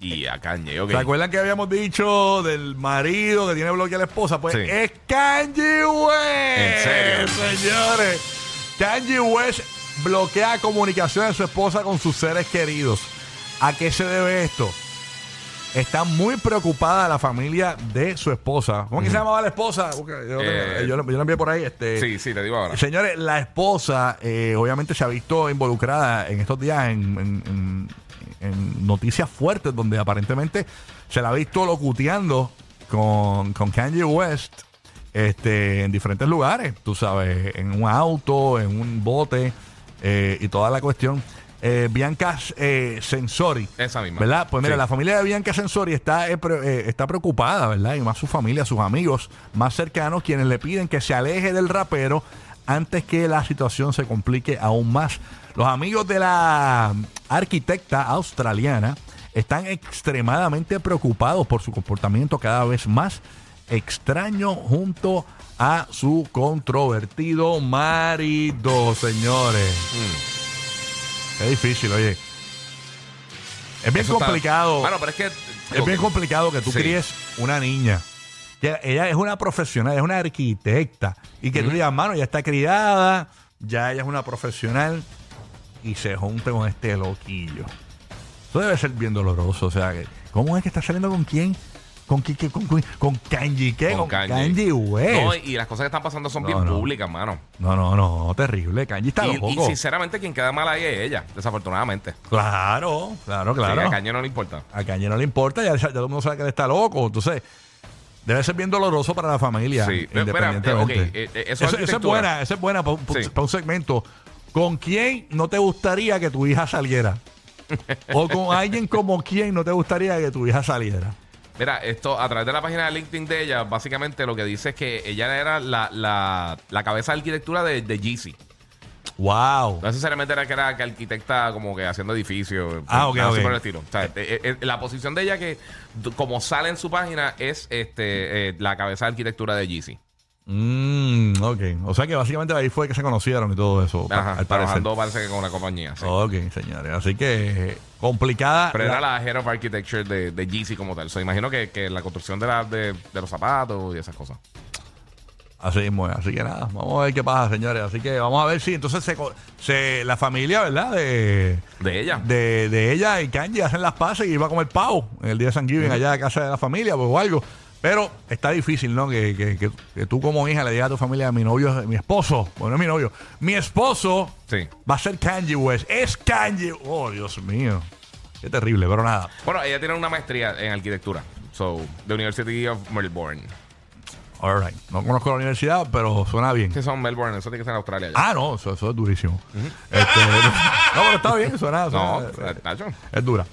Y a Kanye, ok. ¿Se acuerdan que habíamos dicho del marido que tiene bloqueada la esposa? Pues Sí. es Kanye West. ¿En serio? Señores. Kanye West bloquea comunicación de su esposa con sus seres queridos. ¿A qué se debe esto? Está muy preocupada la familia de su esposa. ¿Cómo que se llamaba la esposa? Yo, Eh, yo, lo- yo lo envié por ahí. Este, Sí, sí, te digo ahora. Señores, la esposa eh, obviamente se ha visto involucrada en estos días en, en- en- en noticias fuertes donde aparentemente se la ha visto locuteando con, con Kanye West este, en diferentes lugares, tú sabes, en un auto, en un bote eh, y toda la cuestión. Eh, Bianca eh, Sensori. Esa misma. ¿Verdad? Pues mira, Sí. la familia de Bianca Sensori está, eh, pre- está preocupada, ¿verdad? Y más su familia, sus amigos más cercanos, quienes le piden que se aleje del rapero antes que la situación se complique aún más. Los amigos de la arquitecta australiana están extremadamente preocupados por su comportamiento cada vez más extraño junto a su controvertido marido, señores. Es difícil, oye. Es bien Eso está- complicado. Bueno, pero es que. Es bien complicado que tú Sí. críes una niña. Que ella es una profesional, es una arquitecta. Y que tú digas, mano, ya está criada, ya ella es una profesional y se junte con este loquillo. Eso debe ser bien doloroso. O sea, que, ¿cómo es que está saliendo con quién? ¿Con quién? ¿Con, con, con Kanji qué? Con, Kanji West. No, y las cosas que están pasando son No, bien no. públicas, mano. No, no, no, terrible. Kanji está Y, loco. y sinceramente, quien queda mal ahí es ella, desafortunadamente. Claro, claro, claro. Sí, a Kanye no le importa. A Kanye no le importa, ya, ya todo el mundo sabe que él está loco. Entonces, debe ser bien doloroso para la familia. Sí, pero, independientemente. eh, ok, eh, eh, eso es Eso- esa es arquitectura. buena, esa es buena para un, Sí. pa' un segmento. ¿Con quién no te gustaría que tu hija saliera? o con alguien como quién no te gustaría que tu hija saliera. Mira, esto a través de la página de LinkedIn de ella, básicamente lo que dice es que ella era la, la, la cabeza de arquitectura de, de Yeezy. Wow. No necesariamente era que era que arquitecta como que haciendo edificios. Ah, ok, nada así ok. por el estilo. O sea, eh, eh, eh, la posición de ella que, como sale en su página, es este eh, la cabeza de arquitectura de Yeezy. Mm, ok. O sea que básicamente ahí fue que se conocieron y todo eso. Ajá, al parecer. parece que con una compañía. sí. Ok, señores. Así que eh, complicada. Pero la- era la Head of Architecture de, de Yeezy como tal. So, imagino que, que la construcción de, la, de, de los zapatos y esas cosas. Así mismo es. Así que nada, vamos a ver qué pasa, señores. Así que vamos a ver si entonces se, co- se- la familia, ¿verdad? De, De ella. de, de ella y Kanji hacen las paces y va a comer pavo en el día de San Giving allá a casa de la familia pues, o algo. Pero está difícil, ¿no? Que, que, que- que tú como hija le digas a tu familia, mi novio, mi esposo, bueno, no es mi novio, mi esposo Sí. va a ser Kanji West. Es Kanji. Oh, Dios mío. Qué terrible, pero nada. Bueno, ella tiene una maestría en arquitectura. So, the University of Melbourne. All right. No conozco la universidad, pero suena bien. Que son Melbourne, eso tiene que ser en Australia. ya. Ah, no, eso, eso es durísimo. Este, no, pero está bien, suena. no, suena- eh, Nacho. es dura.